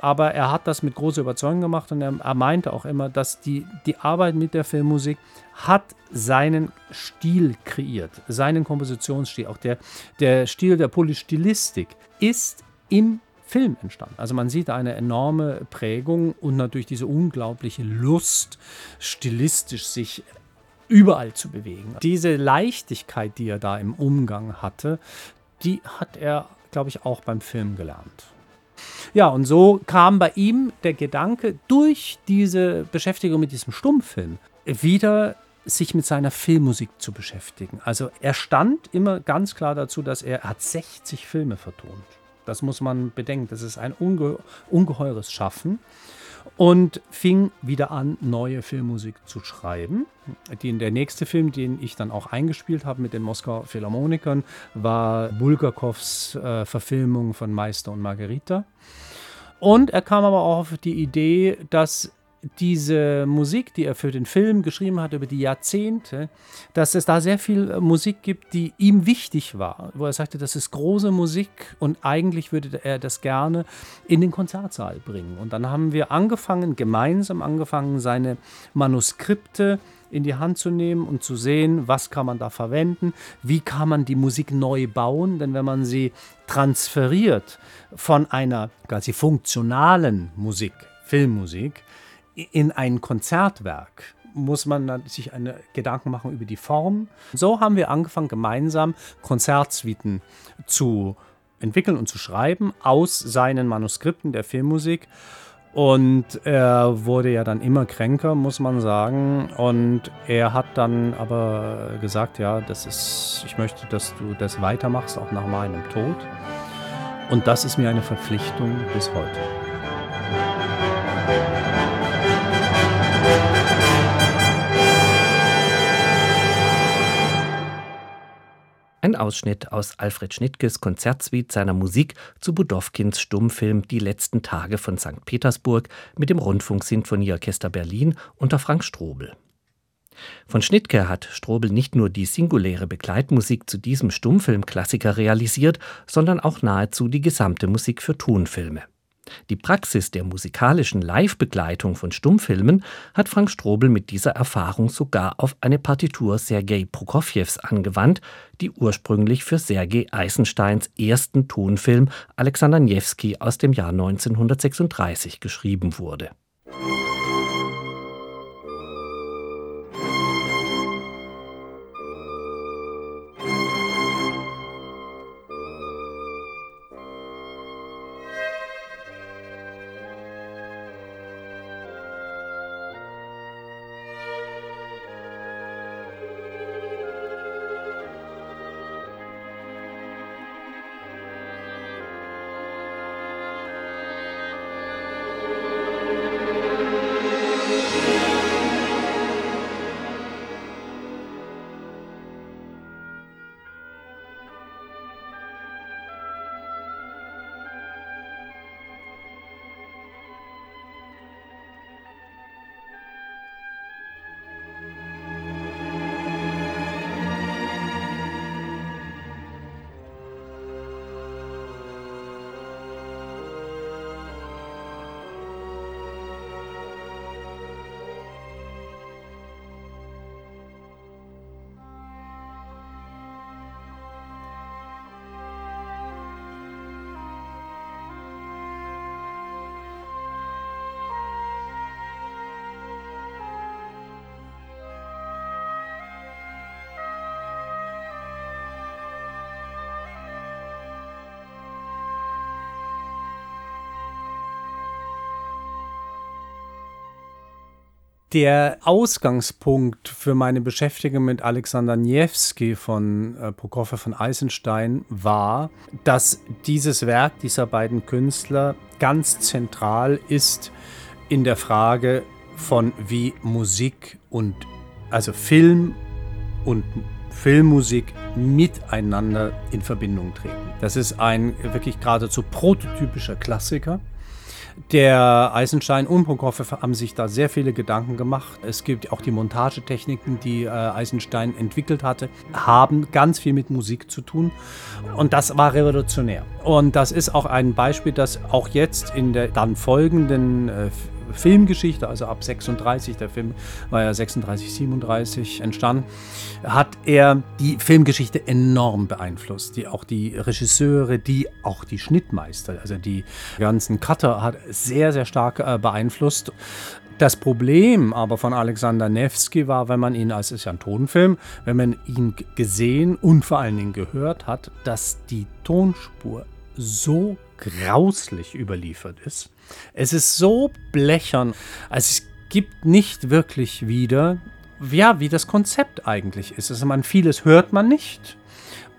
Aber er hat das mit großer Überzeugung gemacht und er, er meinte auch auch immer, dass die, die Arbeit mit der Filmmusik hat seinen Stil kreiert, seinen Kompositionsstil. Auch der, der Stil der Polystilistik ist im Film entstanden. Also man sieht eine enorme Prägung und natürlich diese unglaubliche Lust, stilistisch sich überall zu bewegen. Diese Leichtigkeit, die er da im Umgang hatte, die hat er, glaube ich, auch beim Film gelernt. Ja, und so kam bei ihm der Gedanke, durch diese Beschäftigung mit diesem Stummfilm wieder sich mit seiner Filmmusik zu beschäftigen. Also er stand immer ganz klar dazu, dass er, er hat 60 Filme vertont. Das muss man bedenken. Das ist ein unge ungeheures Schaffen und fing wieder an, neue Filmmusik zu schreiben. Die, der nächste Film, den ich dann auch eingespielt habe mit den Moskauer Philharmonikern, war Bulgakows äh, Verfilmung von Meister und Margarita. Und er kam aber auch auf die Idee, dass diese Musik, die er für den Film geschrieben hat über die Jahrzehnte, dass es da sehr viel äh, Musik gibt, die ihm wichtig war, wo er sagte, das ist große Musik und eigentlich würde er das gerne in den Konzertsaal bringen. Und dann haben wir angefangen, gemeinsam angefangen, seine Manuskripte in die Hand zu nehmen und zu sehen, was kann man da verwenden, wie kann man die Musik neu bauen, denn wenn man sie transferiert von einer quasi funktionalen Musik, Filmmusik, in ein Konzertwerk muss man sich eine Gedanken machen über die Form. So haben wir angefangen, gemeinsam Konzertsuiten zu entwickeln und zu schreiben aus seinen Manuskripten der Filmmusik. Und er wurde ja dann immer kränker, muss man sagen. Und er hat dann aber gesagt, ja, das ist, ich möchte, dass du das weitermachst, auch nach meinem Tod. Und das ist mir eine Verpflichtung bis heute. Ein Ausschnitt aus Alfred Schnittges Konzertsuite seiner Musik zu Budowkins Stummfilm Die letzten Tage von St. Petersburg mit dem Rundfunksinfonieorchester Berlin unter Frank Strobel. Von Schnittke hat Strobel nicht nur die singuläre Begleitmusik zu diesem Stummfilmklassiker realisiert, sondern auch nahezu die gesamte Musik für Tonfilme. Die Praxis der musikalischen Live-Begleitung von Stummfilmen hat Frank Strobel mit dieser Erfahrung sogar auf eine Partitur Sergei Prokofjews angewandt, die ursprünglich für Sergei Eisensteins ersten Tonfilm Alexander Niewski aus dem Jahr 1936 geschrieben wurde. Der Ausgangspunkt für meine Beschäftigung mit Alexander Niewski von äh, Prokofjew von Eisenstein war, dass dieses Werk dieser beiden Künstler ganz zentral ist in der Frage von wie Musik und also Film und Filmmusik miteinander in Verbindung treten. Das ist ein wirklich geradezu prototypischer Klassiker der Eisenstein und Prokofjew haben sich da sehr viele Gedanken gemacht. Es gibt auch die Montagetechniken, die äh, Eisenstein entwickelt hatte, haben ganz viel mit Musik zu tun. Und das war revolutionär. Und das ist auch ein Beispiel, das auch jetzt in der dann folgenden äh, Filmgeschichte, also ab 36, der Film war ja 36, 37 entstanden, hat er die Filmgeschichte enorm beeinflusst. Die, auch die Regisseure, die auch die Schnittmeister, also die ganzen Cutter hat sehr, sehr stark äh, beeinflusst. Das Problem aber von Alexander Nevsky war, wenn man ihn, als ist ja ein Tonfilm, wenn man ihn gesehen und vor allen Dingen gehört hat, dass die Tonspur so grauslich überliefert ist. Es ist so blechern, also es gibt nicht wirklich wieder, ja, wie das Konzept eigentlich ist. Also man vieles hört man nicht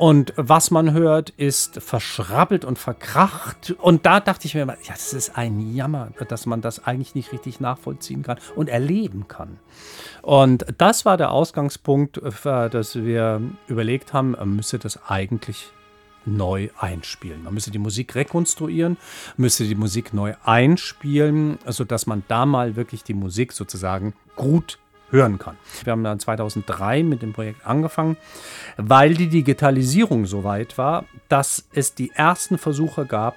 und was man hört, ist verschrabbelt und verkracht. Und da dachte ich mir immer, ja, das ist ein Jammer, dass man das eigentlich nicht richtig nachvollziehen kann und erleben kann. Und das war der Ausgangspunkt, äh, dass wir überlegt haben, man müsse das eigentlich neu einspielen. Man müsse die Musik rekonstruieren, müsse die Musik neu einspielen, sodass man da mal wirklich die Musik sozusagen gut hören kann. Wir haben dann 2003 mit dem Projekt angefangen, weil die Digitalisierung so weit war, dass es die ersten Versuche gab,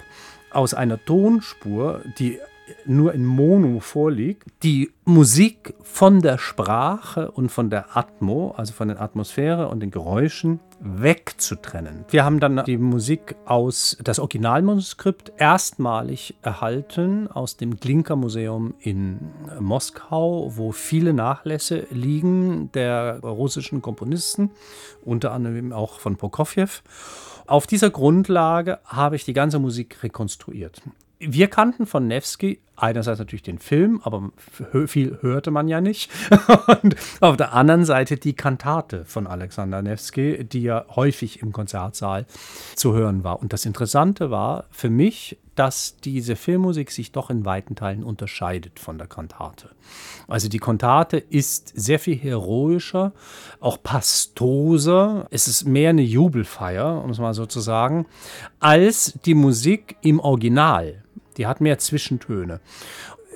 aus einer Tonspur, die nur in Mono vorliegt, die Musik von der Sprache und von der Atmo, also von der Atmosphäre und den Geräuschen wegzutrennen. Wir haben dann die Musik aus das Originalmanuskript erstmalig erhalten aus dem Glinka Museum in Moskau, wo viele Nachlässe liegen der russischen Komponisten, unter anderem auch von Prokofjew. Auf dieser Grundlage habe ich die ganze Musik rekonstruiert wir kannten von Nevsky einerseits natürlich den Film, aber viel hörte man ja nicht. <laughs> Und auf der anderen Seite die Kantate von Alexander Nevsky, die ja häufig im Konzertsaal zu hören war. Und das Interessante war für mich, dass diese Filmmusik sich doch in weiten Teilen unterscheidet von der Kantate. Also die Kantate ist sehr viel heroischer, auch pastoser. Es ist mehr eine Jubelfeier, um es mal so zu sagen, als die Musik im Original. Die hat mehr Zwischentöne.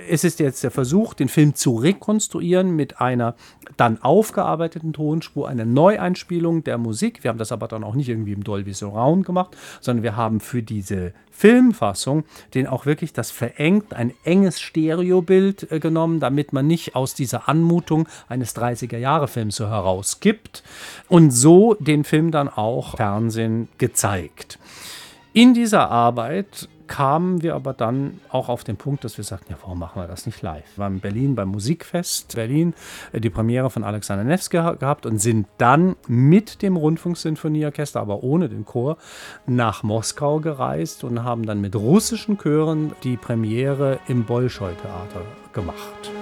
Es ist jetzt der Versuch, den Film zu rekonstruieren mit einer dann aufgearbeiteten Tonspur, einer Neueinspielung der Musik. Wir haben das aber dann auch nicht irgendwie im Dolby Surround gemacht, sondern wir haben für diese Filmfassung den auch wirklich das verengt, ein enges Stereobild äh, genommen, damit man nicht aus dieser Anmutung eines 30er-Jahre-Films so herausgibt und so den Film dann auch Fernsehen gezeigt. In dieser Arbeit kamen wir aber dann auch auf den Punkt, dass wir sagten, ja, warum machen wir das nicht live? Wir waren in Berlin beim Musikfest Berlin äh, die Premiere von Alexander Nevsky gehabt und sind dann mit dem Rundfunksinfonieorchester, aber ohne den Chor, nach Moskau gereist und haben dann mit russischen Chören die Premiere im Bolschoi-Theater gemacht.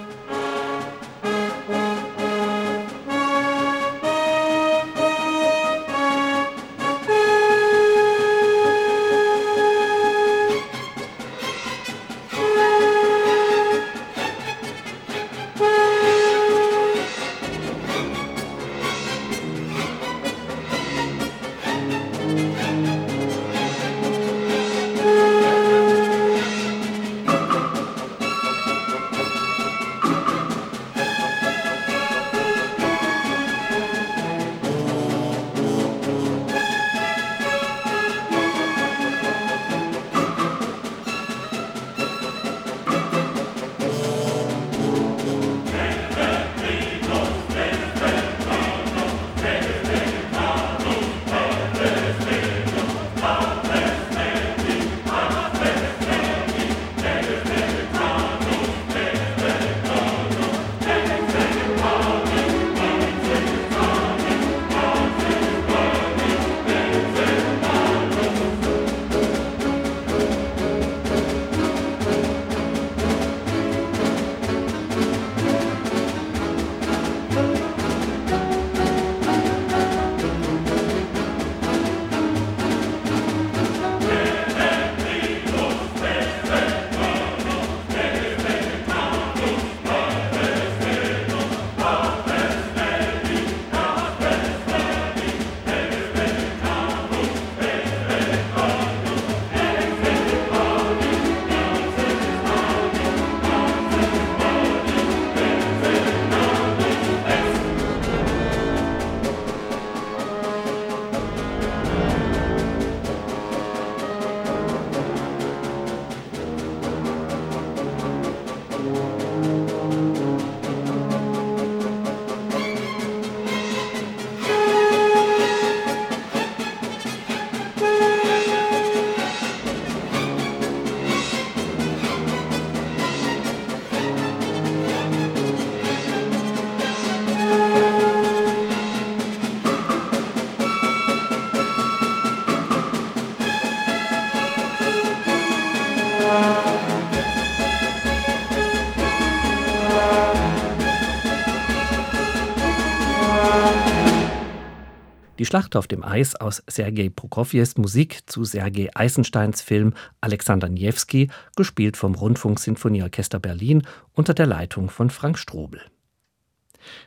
Schlacht auf dem Eis aus Sergei Prokofjews Musik zu Sergei Eisensteins Film Alexander Niewski, gespielt vom Rundfunksinfonieorchester Berlin unter der Leitung von Frank Strobel.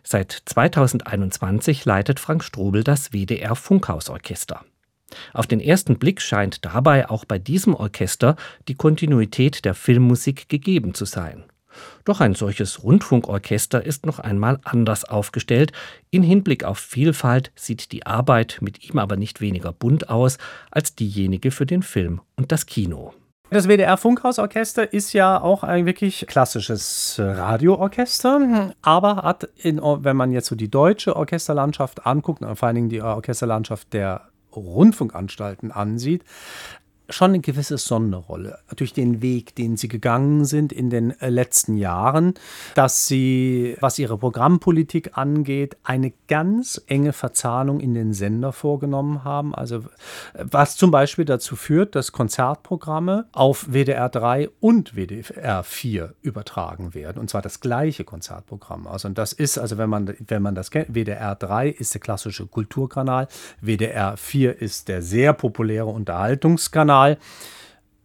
Seit 2021 leitet Frank Strobel das WDR Funkhausorchester. Auf den ersten Blick scheint dabei auch bei diesem Orchester die Kontinuität der Filmmusik gegeben zu sein. Doch ein solches Rundfunkorchester ist noch einmal anders aufgestellt. In Hinblick auf Vielfalt sieht die Arbeit mit ihm aber nicht weniger bunt aus als diejenige für den Film und das Kino. Das WDR Funkhausorchester ist ja auch ein wirklich klassisches Radioorchester, aber hat, in, wenn man jetzt so die deutsche Orchesterlandschaft anguckt, vor allen Dingen die Orchesterlandschaft der Rundfunkanstalten ansieht, schon eine gewisse Sonderrolle durch den Weg, den sie gegangen sind in den äh, letzten Jahren, dass sie, was ihre Programmpolitik angeht, eine ganz enge Verzahnung in den Sender vorgenommen haben. Also was zum Beispiel dazu führt, dass Konzertprogramme auf WDR 3 und WDR 4 übertragen werden. Und zwar das gleiche Konzertprogramm. Also und das ist, also wenn man, wenn man das kennt, WDR 3 ist der klassische Kulturkanal, WDR 4 ist der sehr populäre Unterhaltungskanal. Kanal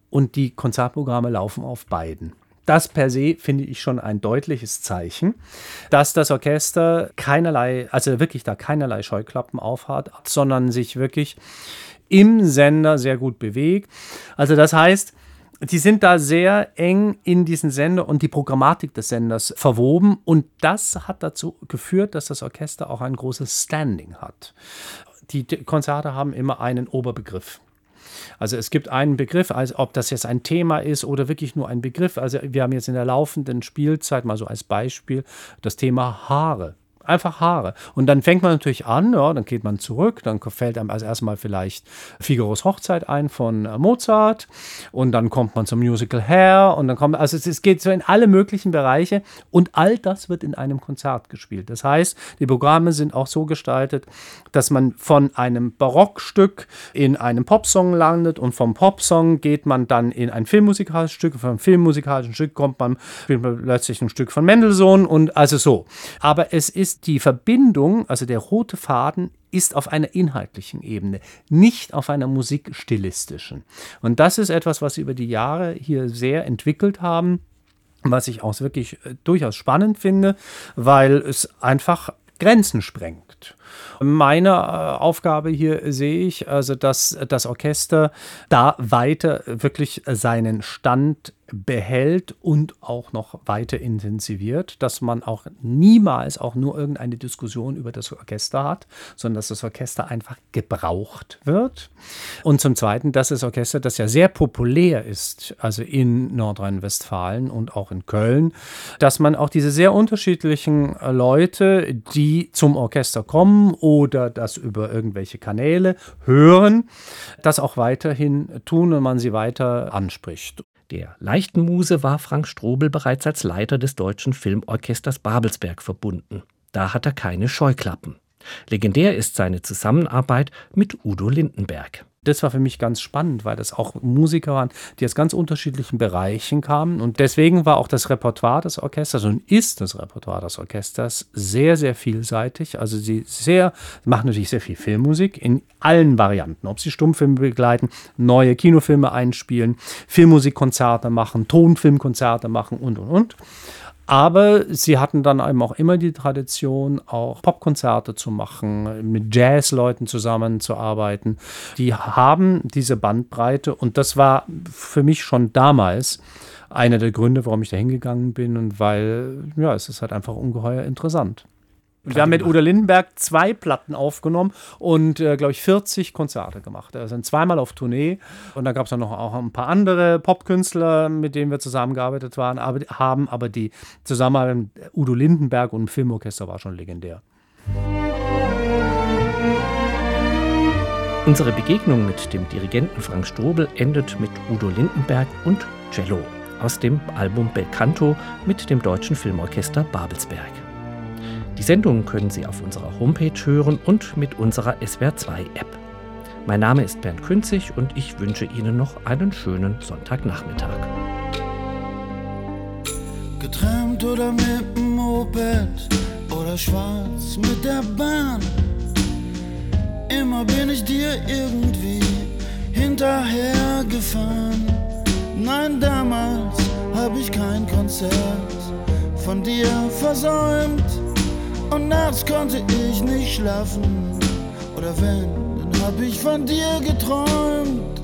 und die Konzertprogramme laufen auf beiden. Das per se finde ich schon ein deutliches Zeichen, dass das Orchester keinerlei, also wirklich da keinerlei Scheuklappen aufhat, sondern sich wirklich im Sender sehr gut bewegt. Also das heißt, die sind da sehr eng in diesen Sender und die Programmatik des Senders verwoben und das hat dazu geführt, dass das Orchester auch ein großes Standing hat. Die Konzerte haben immer einen Oberbegriff. Also es gibt einen Begriff, als ob das jetzt ein Thema ist oder wirklich nur ein Begriff. Also wir haben jetzt in der laufenden Spielzeit mal so als Beispiel das Thema Haare einfach Haare. Und dann fängt man natürlich an, ja, dann geht man zurück, dann fällt einem als erstmal vielleicht Figaros Hochzeit ein von äh, Mozart und dann kommt man zum Musical Hair und dann kommt, also es, es geht so in alle möglichen Bereiche und all das wird in einem Konzert gespielt. Das heißt, die Programme sind auch so gestaltet, dass man von einem Barockstück in einem Popsong landet und vom Popsong geht man dann in ein filmmusikalisches Stück, vom filmmusikalischen Stück kommt man, man plötzlich ein Stück von Mendelssohn und also so. Aber es ist die Verbindung, also der rote Faden, ist auf einer inhaltlichen Ebene, nicht auf einer musikstilistischen. Und das ist etwas, was sie über die Jahre hier sehr entwickelt haben, was ich auch wirklich äh, durchaus spannend finde, weil es einfach Grenzen sprengt. Meine äh, Aufgabe hier sehe ich also, dass das Orchester da weiter wirklich seinen Stand behält und auch noch weiter intensiviert, dass man auch niemals auch nur irgendeine Diskussion über das Orchester hat, sondern dass das Orchester einfach gebraucht wird. Und zum Zweiten, dass das Orchester, das ja sehr populär ist, also in Nordrhein-Westfalen und auch in Köln, dass man auch diese sehr unterschiedlichen Leute, die zum Orchester kommen oder das über irgendwelche Kanäle hören, das auch weiterhin tun und man sie weiter anspricht. Der leichten Muse war Frank Strobel bereits als Leiter des Deutschen Filmorchesters Babelsberg verbunden. Da hat er keine Scheuklappen. Legendär ist seine Zusammenarbeit mit Udo Lindenberg das war für mich ganz spannend, weil das auch Musiker waren, die aus ganz unterschiedlichen Bereichen kamen. Und deswegen war auch das Repertoire des Orchesters und ist das Repertoire des Orchesters sehr, sehr vielseitig. Also sie sehr, machen natürlich sehr viel Filmmusik in allen Varianten. Ob sie Stummfilme begleiten, neue Kinofilme einspielen, Filmmusikkonzerte machen, Tonfilmkonzerte machen und, und, und. Aber sie hatten dann eben auch immer die Tradition, auch Popkonzerte zu machen, mit Jazzleuten zusammenzuarbeiten. Die haben diese Bandbreite und das war für mich schon damals einer der Gründe, warum ich da hingegangen bin und weil, ja, es ist halt einfach ungeheuer interessant. Wir haben mit Udo Lindenberg zwei Platten aufgenommen und, äh, glaube ich, 40 Konzerte gemacht. Wir sind zweimal auf Tournee und da gab es dann noch auch ein paar andere Popkünstler, mit denen wir zusammengearbeitet waren, aber, haben. Aber die Zusammenarbeit mit Udo Lindenberg und dem Filmorchester war schon legendär. Unsere Begegnung mit dem Dirigenten Frank Strobel endet mit Udo Lindenberg und Cello aus dem Album Belcanto mit dem Deutschen Filmorchester Babelsberg. Die Sendung können Sie auf unserer Homepage hören und mit unserer SWR2-App. Mein Name ist Bernd Künzig und ich wünsche Ihnen noch einen schönen Sonntagnachmittag. Geträumt oder mit dem Moped oder schwarz mit der Bahn. Immer bin ich dir irgendwie hinterhergefahren. Nein, damals hab ich kein Konzert von dir versäumt. Und nachts konnte ich nicht schlafen. Oder wenn, dann hab ich von dir geträumt.